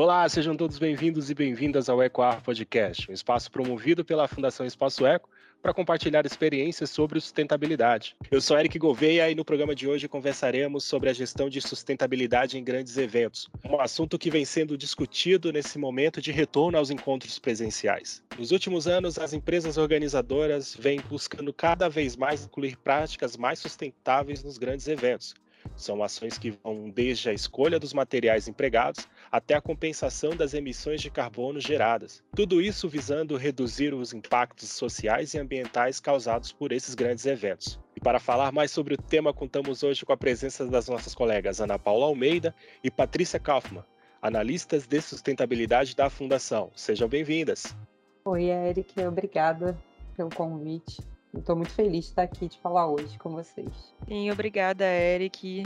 Olá, sejam todos bem-vindos e bem-vindas ao EcoAr Podcast, um espaço promovido pela Fundação Espaço Eco para compartilhar experiências sobre sustentabilidade. Eu sou Eric Gouveia e no programa de hoje conversaremos sobre a gestão de sustentabilidade em grandes eventos, um assunto que vem sendo discutido nesse momento de retorno aos encontros presenciais. Nos últimos anos, as empresas organizadoras vêm buscando cada vez mais incluir práticas mais sustentáveis nos grandes eventos, são ações que vão desde a escolha dos materiais empregados até a compensação das emissões de carbono geradas. Tudo isso visando reduzir os impactos sociais e ambientais causados por esses grandes eventos. E para falar mais sobre o tema, contamos hoje com a presença das nossas colegas Ana Paula Almeida e Patrícia Kaufmann, analistas de sustentabilidade da Fundação. Sejam bem-vindas. Oi, Eric, obrigada pelo convite. Estou muito feliz de estar aqui de falar hoje com vocês. Sim, obrigada, Eric.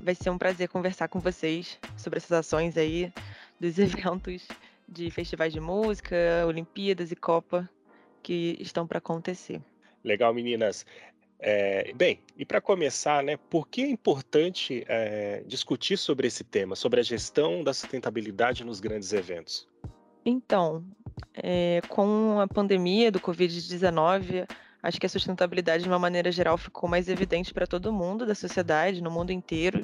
Vai ser um prazer conversar com vocês sobre essas ações aí dos eventos de festivais de música, Olimpíadas e Copa que estão para acontecer. Legal, meninas. É, bem, e para começar, né, por que é importante é, discutir sobre esse tema, sobre a gestão da sustentabilidade nos grandes eventos? Então, é, com a pandemia do Covid-19, Acho que a sustentabilidade, de uma maneira geral, ficou mais evidente para todo mundo da sociedade, no mundo inteiro,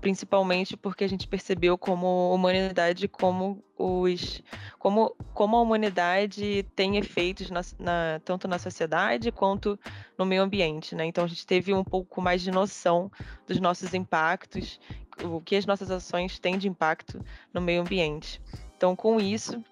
principalmente porque a gente percebeu como humanidade, como os, como, como a humanidade tem efeitos na, na, tanto na sociedade quanto no meio ambiente, né? Então a gente teve um pouco mais de noção dos nossos impactos, o que as nossas ações têm de impacto no meio ambiente. Então, com isso,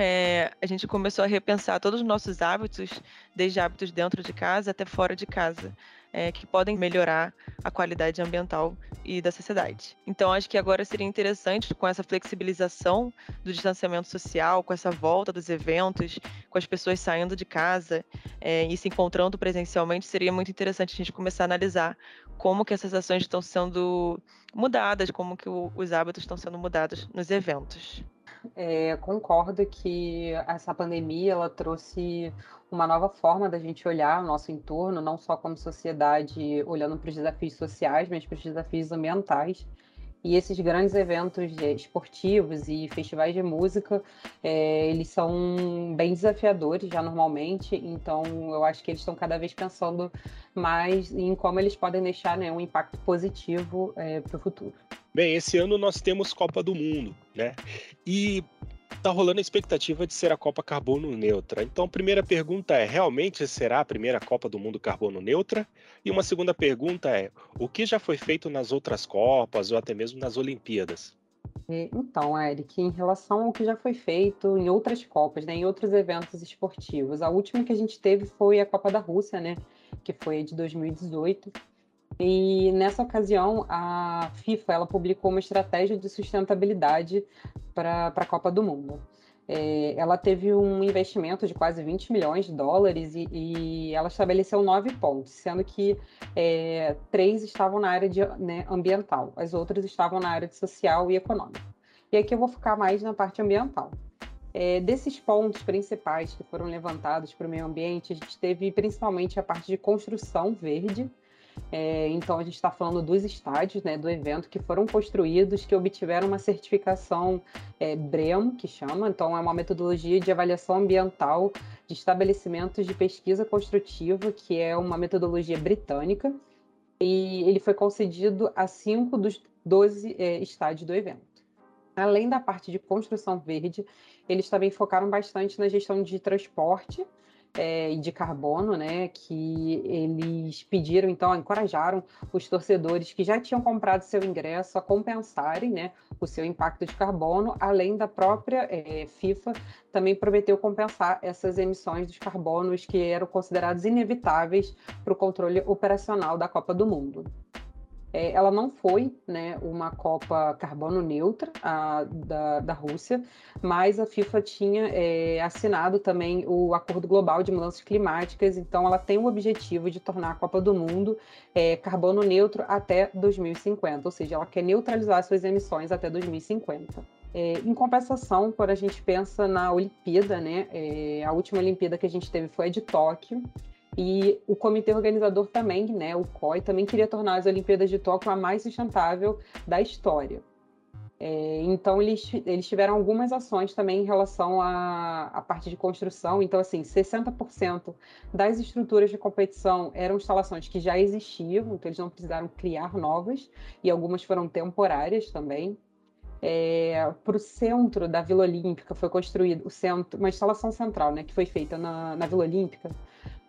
é, a gente começou a repensar todos os nossos hábitos, desde hábitos dentro de casa até fora de casa, é, que podem melhorar a qualidade ambiental e da sociedade. Então, acho que agora seria interessante, com essa flexibilização do distanciamento social, com essa volta dos eventos, com as pessoas saindo de casa é, e se encontrando presencialmente, seria muito interessante a gente começar a analisar como que essas ações estão sendo mudadas, como que o, os hábitos estão sendo mudados nos eventos. É, concordo que essa pandemia ela trouxe uma nova forma da gente olhar o nosso entorno, não só como sociedade olhando para os desafios sociais, mas para os desafios ambientais. E esses grandes eventos esportivos e festivais de música, é, eles são bem desafiadores já normalmente, então eu acho que eles estão cada vez pensando mais em como eles podem deixar né, um impacto positivo é, para o futuro. Bem, esse ano nós temos Copa do Mundo, né? E tá rolando a expectativa de ser a Copa Carbono Neutra. Então, a primeira pergunta é: realmente será a primeira Copa do Mundo Carbono Neutra? E uma segunda pergunta é: o que já foi feito nas outras Copas ou até mesmo nas Olimpíadas? Então, Eric, em relação ao que já foi feito em outras Copas, né, em outros eventos esportivos, a última que a gente teve foi a Copa da Rússia, né, que foi de 2018. E nessa ocasião, a FIFA ela publicou uma estratégia de sustentabilidade para a Copa do Mundo. É, ela teve um investimento de quase 20 milhões de dólares e, e ela estabeleceu nove pontos, sendo que é, três estavam na área de, né, ambiental, as outras estavam na área de social e econômica. E aqui eu vou focar mais na parte ambiental. É, desses pontos principais que foram levantados para o meio ambiente, a gente teve principalmente a parte de construção verde, é, então a gente está falando dos estádios né, do evento que foram construídos, que obtiveram uma certificação é, BREM, que chama, então é uma metodologia de avaliação ambiental de estabelecimentos de pesquisa construtiva, que é uma metodologia britânica, e ele foi concedido a cinco dos 12 é, estádios do evento. Além da parte de construção verde, eles também focaram bastante na gestão de transporte é, de carbono, né, que eles pediram, então, encorajaram os torcedores que já tinham comprado seu ingresso a compensarem, né, o seu impacto de carbono, além da própria é, FIFA também prometeu compensar essas emissões dos carbonos que eram considerados inevitáveis para o controle operacional da Copa do Mundo. É, ela não foi né, uma Copa carbono neutra a, da, da Rússia, mas a FIFA tinha é, assinado também o Acordo Global de Mudanças Climáticas, então ela tem o objetivo de tornar a Copa do Mundo é, carbono neutro até 2050, ou seja, ela quer neutralizar suas emissões até 2050. É, em compensação, quando a gente pensa na Olimpíada, né, é, a última Olimpíada que a gente teve foi a de Tóquio, e o comitê organizador também, né, o COI, também queria tornar as Olimpíadas de Tóquio a mais sustentável da história. É, então, eles, eles tiveram algumas ações também em relação à, à parte de construção. Então, assim, 60% das estruturas de competição eram instalações que já existiam, então eles não precisaram criar novas, e algumas foram temporárias também. É, para o centro da Vila Olímpica foi construído o centro, uma instalação central, né, que foi feita na, na Vila Olímpica,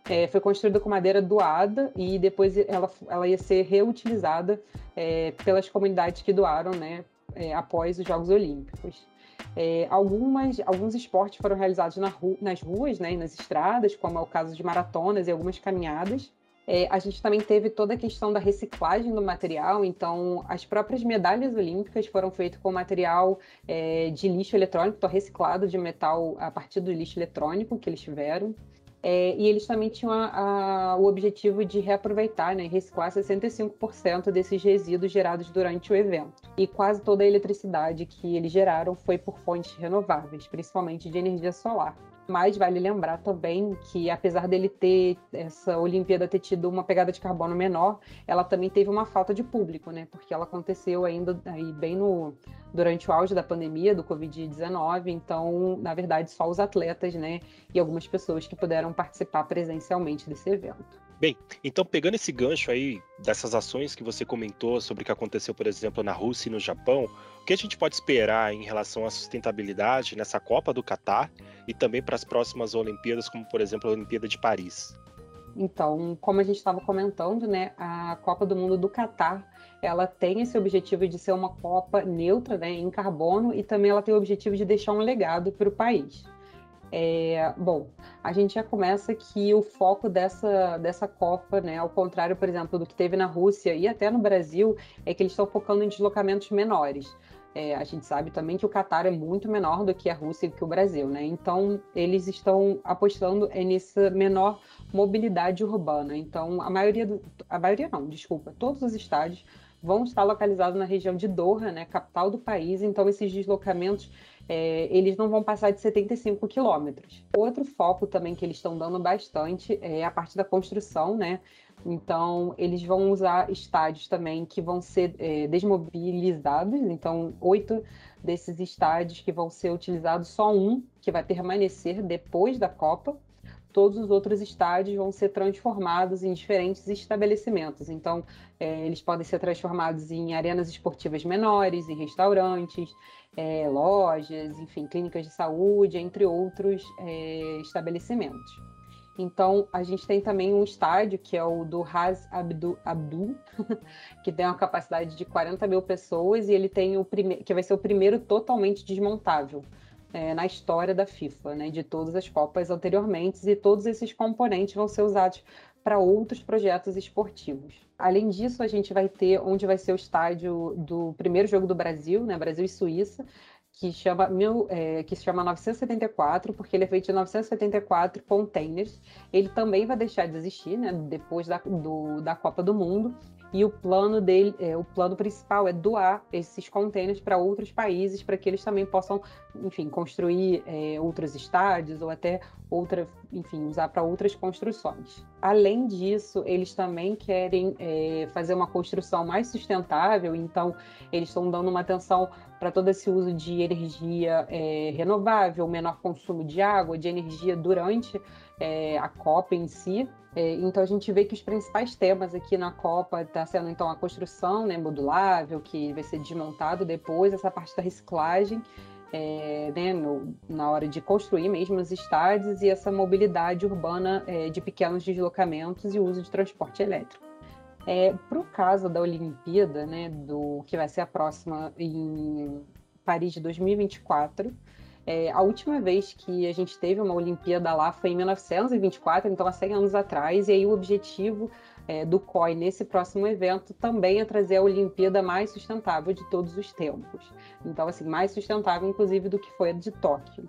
é, foi construída com madeira doada e depois ela, ela ia ser reutilizada é, pelas comunidades que doaram, né, é, após os Jogos Olímpicos. É, algumas, alguns esportes foram realizados na ru nas ruas né, nas estradas, como é o caso de maratonas e algumas caminhadas. É, a gente também teve toda a questão da reciclagem do material, então as próprias medalhas olímpicas foram feitas com material é, de lixo eletrônico, reciclado de metal a partir do lixo eletrônico que eles tiveram. É, e eles também tinham a, a, o objetivo de reaproveitar né, reciclar 65% desses resíduos gerados durante o evento. E quase toda a eletricidade que eles geraram foi por fontes renováveis, principalmente de energia solar. Mas vale lembrar também que, apesar dele ter, essa Olimpíada ter tido uma pegada de carbono menor, ela também teve uma falta de público, né? Porque ela aconteceu ainda aí bem no, durante o auge da pandemia do Covid-19, então, na verdade, só os atletas, né? E algumas pessoas que puderam participar presencialmente desse evento. Bem, então pegando esse gancho aí dessas ações que você comentou sobre o que aconteceu, por exemplo, na Rússia e no Japão, o que a gente pode esperar em relação à sustentabilidade nessa Copa do Catar e também para as próximas Olimpíadas, como por exemplo a Olimpíada de Paris? Então, como a gente estava comentando, né, a Copa do Mundo do Catar, ela tem esse objetivo de ser uma Copa neutra, né, em carbono e também ela tem o objetivo de deixar um legado para o país. É, bom, a gente já começa que o foco dessa, dessa Copa, né, ao contrário, por exemplo, do que teve na Rússia e até no Brasil, é que eles estão focando em deslocamentos menores. É, a gente sabe também que o Catar é muito menor do que a Rússia e que o Brasil, né? Então, eles estão apostando nessa menor mobilidade urbana. Então, a maioria, do, a maioria não, desculpa, todos os estádios vão estar localizados na região de Doha, né, capital do país. Então, esses deslocamentos é, eles não vão passar de 75 quilômetros. Outro foco também que eles estão dando bastante é a parte da construção, né? Então, eles vão usar estádios também que vão ser é, desmobilizados. Então, oito desses estádios que vão ser utilizados, só um que vai permanecer depois da Copa todos os outros estádios vão ser transformados em diferentes estabelecimentos. Então, é, eles podem ser transformados em arenas esportivas menores, em restaurantes, é, lojas, enfim, clínicas de saúde, entre outros é, estabelecimentos. Então, a gente tem também um estádio, que é o do Raz Abdul, Abdul que tem uma capacidade de 40 mil pessoas, e ele tem o primeiro, que vai ser o primeiro totalmente desmontável é, na história da FIFA, né, de todas as Copas anteriormente, e todos esses componentes vão ser usados para outros projetos esportivos. Além disso, a gente vai ter onde vai ser o estádio do primeiro jogo do Brasil, né, Brasil e Suíça, que chama, mil, é, que se chama 974, porque ele é feito de 974 containers. Ele também vai deixar de existir, né, depois da, do, da Copa do Mundo. E o plano dele, é, o plano principal é doar esses containers para outros países para que eles também possam, enfim, construir é, outros estádios ou até outra, enfim, usar para outras construções. Além disso, eles também querem é, fazer uma construção mais sustentável, então eles estão dando uma atenção para todo esse uso de energia é, renovável, menor consumo de água, de energia durante é, a COP em si. É, então a gente vê que os principais temas aqui na Copa está sendo então a construção né, modulável, que vai ser desmontado depois, essa parte da reciclagem, é, né, no, na hora de construir mesmo os estádios e essa mobilidade urbana é, de pequenos deslocamentos e uso de transporte elétrico. É, Para o caso da Olimpíada, né, do que vai ser a próxima em Paris de 2024, é, a última vez que a gente teve uma Olimpíada lá foi em 1924, então há 100 anos atrás, e aí o objetivo é, do COI nesse próximo evento também é trazer a Olimpíada mais sustentável de todos os tempos. Então, assim, mais sustentável, inclusive, do que foi a de Tóquio.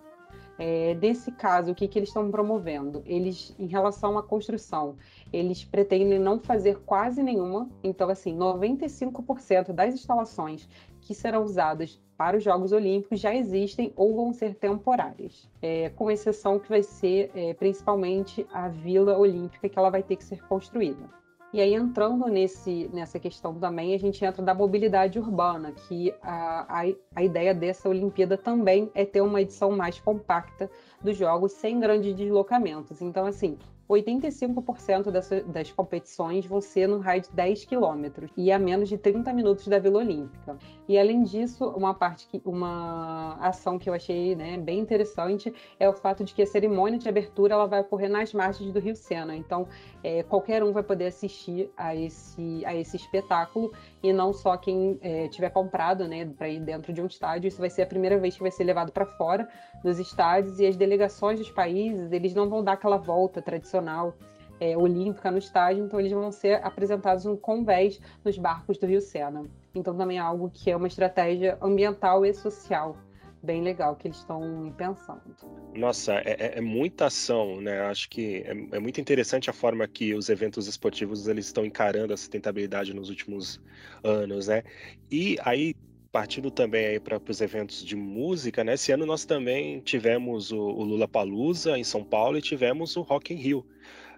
É, nesse caso, o que, que eles estão promovendo? Eles, em relação à construção, eles pretendem não fazer quase nenhuma. Então, assim, 95% das instalações que serão usadas para os Jogos Olímpicos já existem ou vão ser temporárias, é, com exceção que vai ser é, principalmente a Vila Olímpica que ela vai ter que ser construída. E aí, entrando nesse, nessa questão também, a gente entra da mobilidade urbana, que a, a, a ideia dessa Olimpíada também é ter uma edição mais compacta dos jogos, sem grandes deslocamentos. Então, assim, 85% das, competições vão ser no raio de 10 quilômetros e a menos de 30 minutos da Vila Olímpica. E além disso, uma parte que uma ação que eu achei né, bem interessante é o fato de que a cerimônia de abertura ela vai ocorrer nas margens do Rio Sena. Então, é, qualquer um vai poder assistir a esse, a esse espetáculo e não só quem é, tiver comprado né, para ir dentro de um estádio. Isso vai ser a primeira vez que vai ser levado para fora dos estádios e as delegações dos países eles não vão dar aquela volta tradicional é, olímpica no estádio, então eles vão ser apresentados no convés nos barcos do Rio Sena. Então também é algo que é uma estratégia ambiental e social bem legal que eles estão pensando. Nossa, é, é, é, muita ação, né? Acho que é, é, muito interessante a forma que os eventos esportivos eles estão encarando a sustentabilidade nos últimos anos, né? E aí partindo também aí para os eventos de música, né? Esse ano nós também tivemos o, o Lula Palusa em São Paulo e tivemos o Rock in Rio.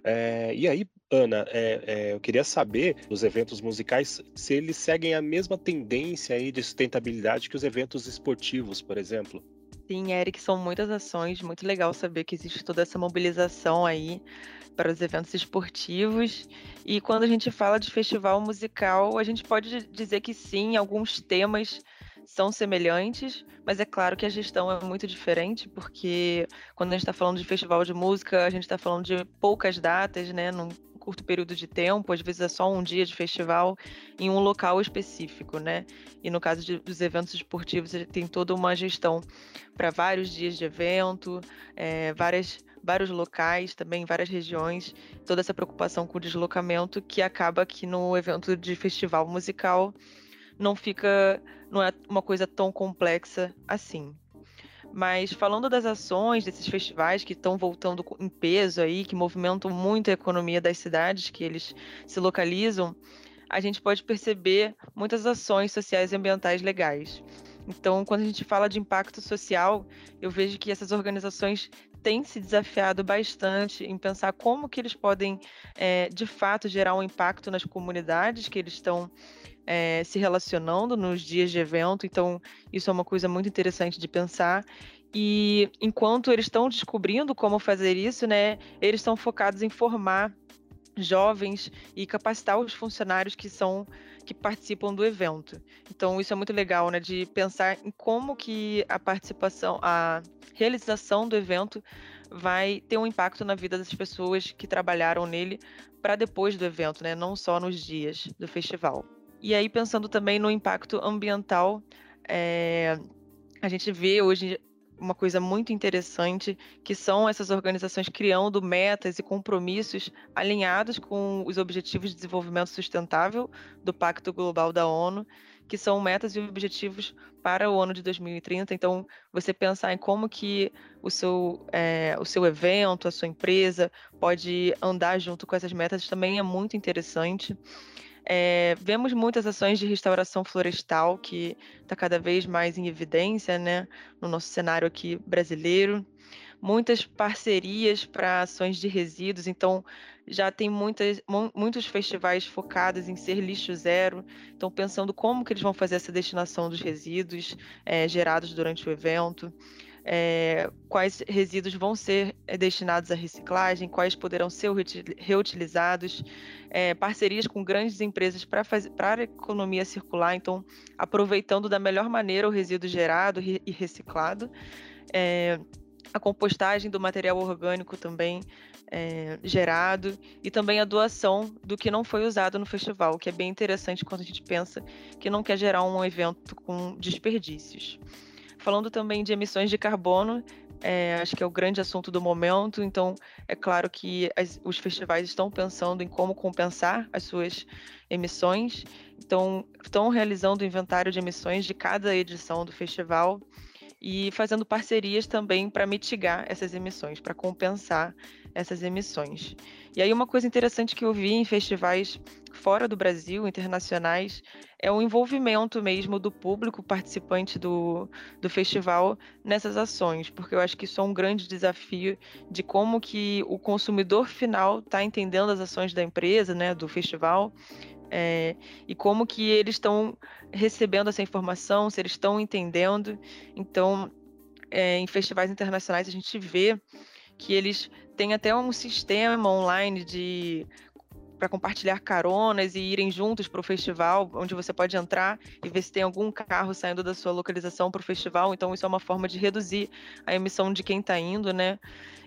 É, e aí, Ana, é, é, eu queria saber dos eventos musicais se eles seguem a mesma tendência aí de sustentabilidade que os eventos esportivos, por exemplo. Sim, Eric, são muitas ações, muito legal saber que existe toda essa mobilização aí para os eventos esportivos. E quando a gente fala de festival musical, a gente pode dizer que sim, alguns temas são semelhantes, mas é claro que a gestão é muito diferente, porque quando a gente está falando de festival de música, a gente está falando de poucas datas, né, num curto período de tempo, às vezes é só um dia de festival em um local específico, né? E no caso de, dos eventos esportivos, tem toda uma gestão para vários dias de evento, é, várias vários locais, também várias regiões, toda essa preocupação com o deslocamento que acaba que no evento de festival musical não fica, não é uma coisa tão complexa assim. Mas falando das ações desses festivais que estão voltando em peso aí, que movimentam muito a economia das cidades que eles se localizam, a gente pode perceber muitas ações sociais e ambientais legais. Então, quando a gente fala de impacto social, eu vejo que essas organizações têm se desafiado bastante em pensar como que eles podem, é, de fato, gerar um impacto nas comunidades que eles estão é, se relacionando nos dias de evento. Então, isso é uma coisa muito interessante de pensar. E enquanto eles estão descobrindo como fazer isso, né, eles estão focados em formar jovens e capacitar os funcionários que são que participam do evento. Então isso é muito legal, né, de pensar em como que a participação, a realização do evento vai ter um impacto na vida das pessoas que trabalharam nele para depois do evento, né, não só nos dias do festival. E aí pensando também no impacto ambiental, é, a gente vê hoje uma coisa muito interessante, que são essas organizações criando metas e compromissos alinhados com os Objetivos de Desenvolvimento Sustentável do Pacto Global da ONU, que são metas e objetivos para o ano de 2030. Então, você pensar em como que o seu, é, o seu evento, a sua empresa pode andar junto com essas metas também é muito interessante. É, vemos muitas ações de restauração florestal que está cada vez mais em evidência né, no nosso cenário aqui brasileiro. Muitas parcerias para ações de resíduos, então já tem muitas, muitos festivais focados em ser lixo zero, então pensando como que eles vão fazer essa destinação dos resíduos é, gerados durante o evento é, quais resíduos vão ser eh, destinados à reciclagem, quais poderão ser reutilizados, é, parcerias com grandes empresas para a economia circular, então aproveitando da melhor maneira o resíduo gerado e reciclado. É, a compostagem do material orgânico também é, gerado e também a doação do que não foi usado no festival, que é bem interessante quando a gente pensa que não quer gerar um evento com desperdícios. Falando também de emissões de carbono, é, acho que é o grande assunto do momento. Então, é claro que as, os festivais estão pensando em como compensar as suas emissões. Então, estão realizando o inventário de emissões de cada edição do festival. e fazendo parcerias também para mitigar essas emissões, para compensar essas emissões. E aí uma coisa interessante que eu vi em festivais fora do Brasil, internacionais, é o envolvimento mesmo do público participante do, do festival nessas ações, porque eu acho que isso é um grande desafio de como que o consumidor final está entendendo as ações da empresa, né, do festival, é, e como que eles estão recebendo essa informação, se eles estão entendendo. Então, é, em festivais internacionais a gente vê que eles têm até um sistema online de para compartilhar caronas e irem juntos para o festival, onde você pode entrar e ver se tem algum carro saindo da sua localização para o festival. Então, isso é uma forma de reduzir a emissão de quem está indo, né?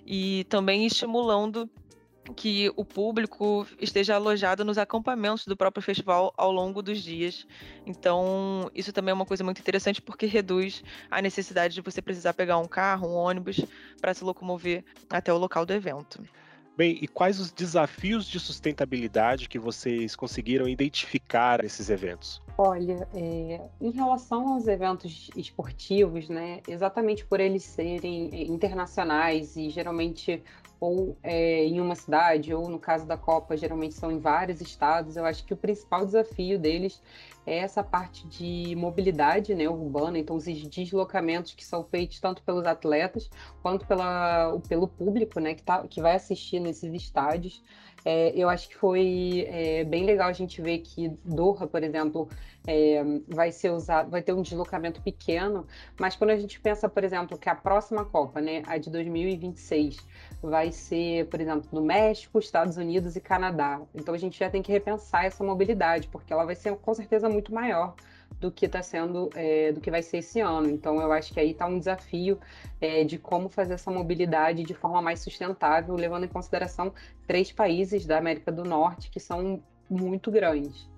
E também estimulando que o público esteja alojado nos acampamentos do próprio festival ao longo dos dias. Então, isso também é uma coisa muito interessante porque reduz a necessidade de você precisar pegar um carro, um ônibus para se locomover até o local do evento. Bem, e quais os desafios de sustentabilidade que vocês conseguiram identificar nesses eventos? Olha, é, em relação aos eventos esportivos, né, exatamente por eles serem é, internacionais e geralmente ou é, em uma cidade, ou no caso da Copa, geralmente são em vários estados. Eu acho que o principal desafio deles é essa parte de mobilidade né, urbana, então os deslocamentos que são feitos tanto pelos atletas quanto pela, pelo público né, que, tá, que vai assistir nesses estádios. É, eu acho que foi é, bem legal a gente ver que Doha, por exemplo, é, vai ser usado, vai ter um deslocamento pequeno, mas quando a gente pensa, por exemplo, que a próxima Copa, né, a de 2026, vai ser, por exemplo, no México, Estados Unidos e Canadá. Então a gente já tem que repensar essa mobilidade, porque ela vai ser com certeza muito maior do que está sendo, é, do que vai ser esse ano. Então, eu acho que aí está um desafio é, de como fazer essa mobilidade de forma mais sustentável, levando em consideração três países da América do Norte que são muito grandes.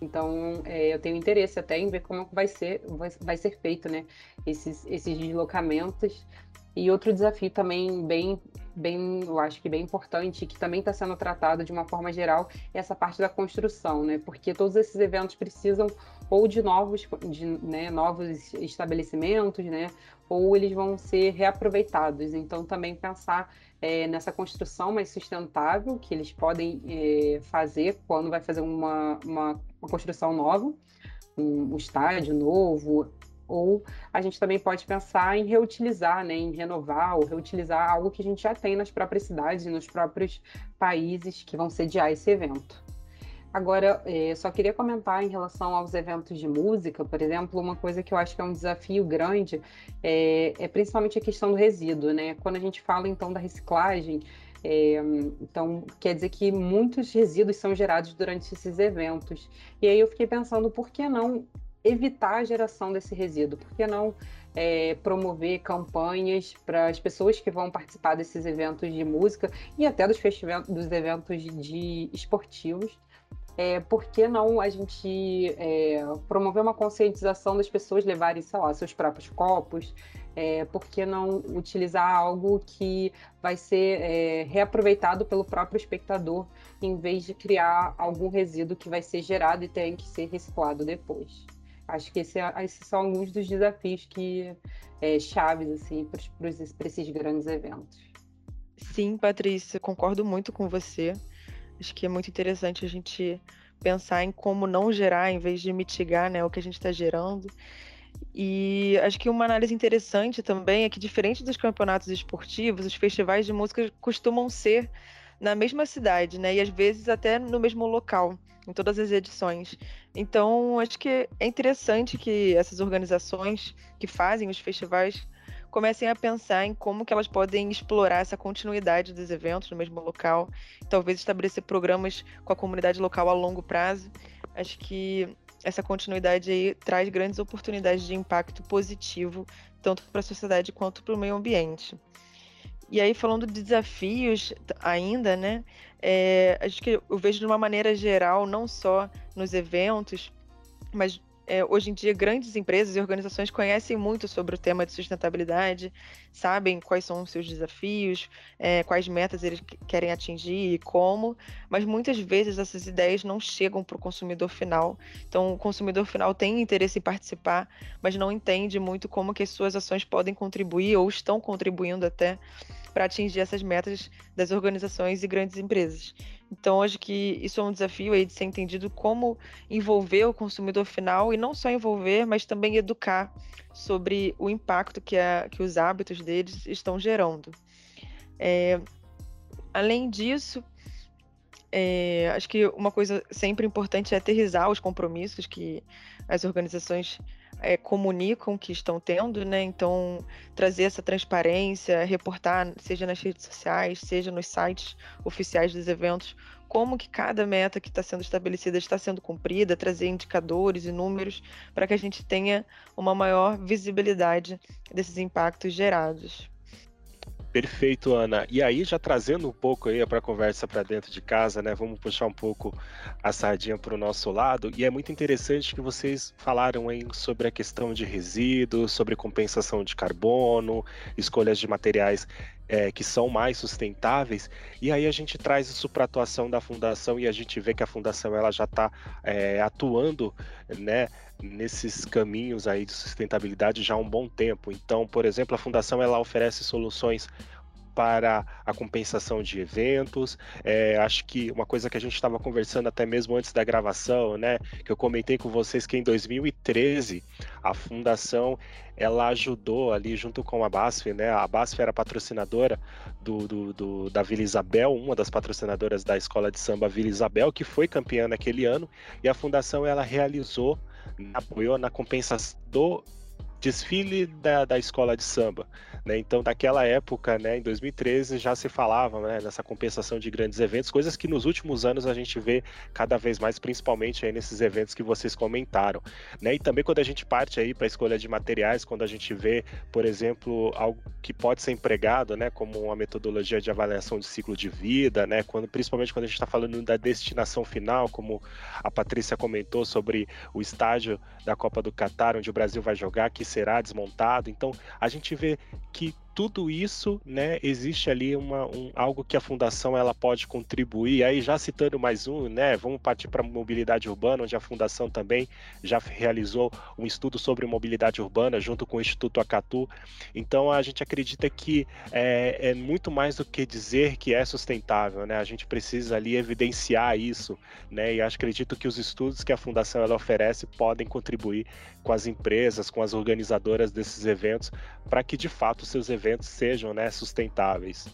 Então, é, eu tenho interesse até em ver como vai ser, vai, vai ser feito, né, esses, esses deslocamentos. E outro desafio também bem bem, eu acho que bem importante, que também está sendo tratado de uma forma geral, é essa parte da construção, né? Porque todos esses eventos precisam ou de novos, de, né, novos estabelecimentos, né? Ou eles vão ser reaproveitados. Então, também pensar é, nessa construção mais sustentável que eles podem é, fazer quando vai fazer uma, uma, uma construção nova, um, um estádio novo, ou a gente também pode pensar em reutilizar, né, em renovar ou reutilizar algo que a gente já tem nas próprias cidades e nos próprios países que vão sediar esse evento. Agora, é, só queria comentar em relação aos eventos de música, por exemplo, uma coisa que eu acho que é um desafio grande é, é principalmente a questão do resíduo, né? Quando a gente fala então da reciclagem, é, então, quer dizer que muitos resíduos são gerados durante esses eventos. E aí eu fiquei pensando, por que não evitar a geração desse resíduo? Por que não é, promover campanhas para as pessoas que vão participar desses eventos de música e até dos dos eventos de esportivos? É, por que não a gente é, promover uma conscientização das pessoas levarem, sei lá, seus próprios copos? É, por que não utilizar algo que vai ser é, reaproveitado pelo próprio espectador, em vez de criar algum resíduo que vai ser gerado e tem que ser reciclado depois? Acho que esse, é, esses são alguns dos desafios que é, chaves assim para esses grandes eventos. Sim, Patrícia, concordo muito com você. Acho que é muito interessante a gente pensar em como não gerar, em vez de mitigar né, o que a gente está gerando. E acho que uma análise interessante também é que, diferente dos campeonatos esportivos, os festivais de música costumam ser na mesma cidade, né? E às vezes até no mesmo local, em todas as edições. Então, acho que é interessante que essas organizações que fazem os festivais comecem a pensar em como que elas podem explorar essa continuidade dos eventos no mesmo local, talvez estabelecer programas com a comunidade local a longo prazo. Acho que essa continuidade aí traz grandes oportunidades de impacto positivo, tanto para a sociedade quanto para o meio ambiente. E aí, falando de desafios ainda, né? É, acho que eu vejo de uma maneira geral, não só nos eventos, mas é, hoje em dia grandes empresas e organizações conhecem muito sobre o tema de sustentabilidade, sabem quais são os seus desafios, é, quais metas eles querem atingir e como, mas muitas vezes essas ideias não chegam para o consumidor final. Então, o consumidor final tem interesse em participar, mas não entende muito como que as suas ações podem contribuir ou estão contribuindo até para atingir essas metas das organizações e grandes empresas. Então, acho que isso é um desafio aí de ser entendido como envolver o consumidor final e não só envolver, mas também educar sobre o impacto que, a, que os hábitos deles estão gerando. É, além disso, é, acho que uma coisa sempre importante é aterrizar os compromissos que as organizações é, comunicam que estão tendo, né? Então, trazer essa transparência, reportar, seja nas redes sociais, seja nos sites oficiais dos eventos, como que cada meta que está sendo estabelecida está sendo cumprida, trazer indicadores e números para que a gente tenha uma maior visibilidade desses impactos gerados. Perfeito, Ana. E aí, já trazendo um pouco aí para a conversa para dentro de casa, né? Vamos puxar um pouco a sardinha para o nosso lado. E é muito interessante que vocês falaram aí sobre a questão de resíduos, sobre compensação de carbono, escolhas de materiais é, que são mais sustentáveis. E aí a gente traz isso para a atuação da fundação e a gente vê que a fundação ela já está é, atuando, né? Nesses caminhos aí de sustentabilidade já há um bom tempo. Então, por exemplo, a fundação ela oferece soluções para a compensação de eventos. É, acho que uma coisa que a gente estava conversando até mesmo antes da gravação, né, que eu comentei com vocês que em 2013 a fundação ela ajudou ali junto com a BASF, né, a BASF era patrocinadora do, do, do, da Vila Isabel, uma das patrocinadoras da escola de samba Vila Isabel, que foi campeã naquele ano, e a fundação ela realizou apoiou na compensação do desfile da, da escola de samba. Né? Então, naquela época, né, em 2013, já se falava né, nessa compensação de grandes eventos, coisas que nos últimos anos a gente vê cada vez mais, principalmente aí nesses eventos que vocês comentaram. Né? E também quando a gente parte aí para a escolha de materiais, quando a gente vê, por exemplo, algo que pode ser empregado, né, como uma metodologia de avaliação de ciclo de vida, né, quando, principalmente quando a gente está falando da destinação final, como a Patrícia comentou sobre o estágio da Copa do Catar, onde o Brasil vai jogar, que será desmontado. Então, a gente vê que tudo isso, né, existe ali uma, um, algo que a fundação ela pode contribuir. Aí já citando mais um, né, vamos partir para mobilidade urbana, onde a fundação também já realizou um estudo sobre mobilidade urbana junto com o Instituto Acatu. Então a gente acredita que é, é muito mais do que dizer que é sustentável, né? A gente precisa ali evidenciar isso, né? E acredito que os estudos que a fundação ela oferece podem contribuir com as empresas, com as organizadoras desses eventos, para que de fato seus eventos eventos sejam né, sustentáveis.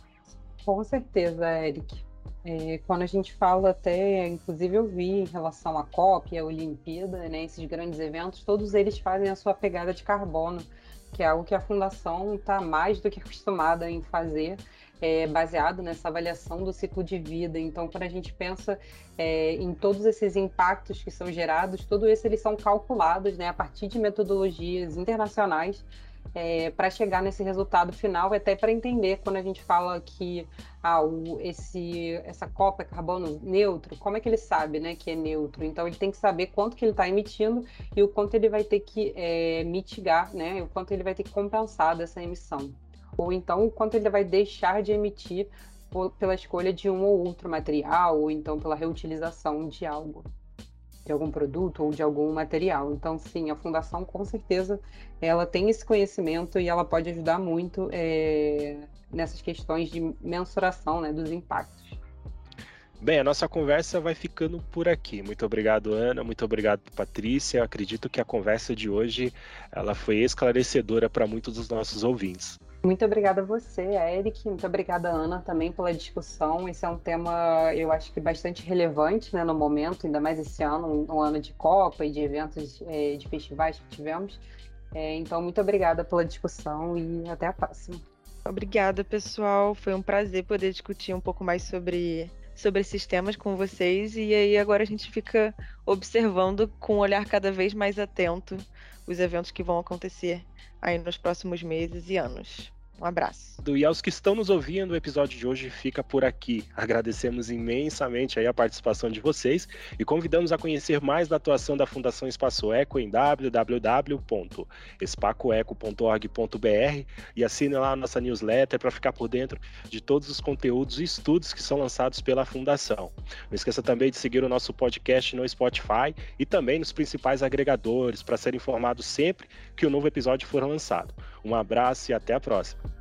Com certeza, Eric. É, quando a gente fala até, inclusive eu vi em relação à COP, a Olimpíada, né, esses grandes eventos, todos eles fazem a sua pegada de carbono, que é algo que a Fundação está mais do que acostumada em fazer, é, baseado nessa avaliação do ciclo de vida. Então, quando a gente pensa é, em todos esses impactos que são gerados, todos eles são calculados né, a partir de metodologias internacionais é, para chegar nesse resultado final, até para entender quando a gente fala que ah, o, esse, essa copa é carbono neutro, como é que ele sabe né, que é neutro? Então ele tem que saber quanto que ele está emitindo e o quanto ele vai ter que é, mitigar, né, o quanto ele vai ter que compensar dessa emissão. Ou então o quanto ele vai deixar de emitir pela escolha de um ou outro material, ou então pela reutilização de algo de algum produto ou de algum material. Então, sim, a fundação com certeza ela tem esse conhecimento e ela pode ajudar muito é, nessas questões de mensuração né, dos impactos. Bem, a nossa conversa vai ficando por aqui. Muito obrigado, Ana. Muito obrigado, Patrícia. Eu acredito que a conversa de hoje ela foi esclarecedora para muitos dos nossos ouvintes. Muito obrigada a você, Eric. Muito obrigada, Ana, também pela discussão. Esse é um tema, eu acho que bastante relevante né, no momento, ainda mais esse ano, um ano de Copa e de eventos é, de festivais que tivemos. É, então, muito obrigada pela discussão e até a próxima. Obrigada, pessoal. Foi um prazer poder discutir um pouco mais sobre, sobre esses temas com vocês. E aí, agora a gente fica observando com um olhar cada vez mais atento os eventos que vão acontecer aí nos próximos meses e anos. Um abraço. E aos que estão nos ouvindo, o episódio de hoje fica por aqui. Agradecemos imensamente a participação de vocês e convidamos a conhecer mais da atuação da Fundação Espaço Eco em www.espacoeco.org.br e assine lá a nossa newsletter para ficar por dentro de todos os conteúdos e estudos que são lançados pela Fundação. Não esqueça também de seguir o nosso podcast no Spotify e também nos principais agregadores para ser informado sempre que o novo episódio for lançado. Um abraço e até a próxima.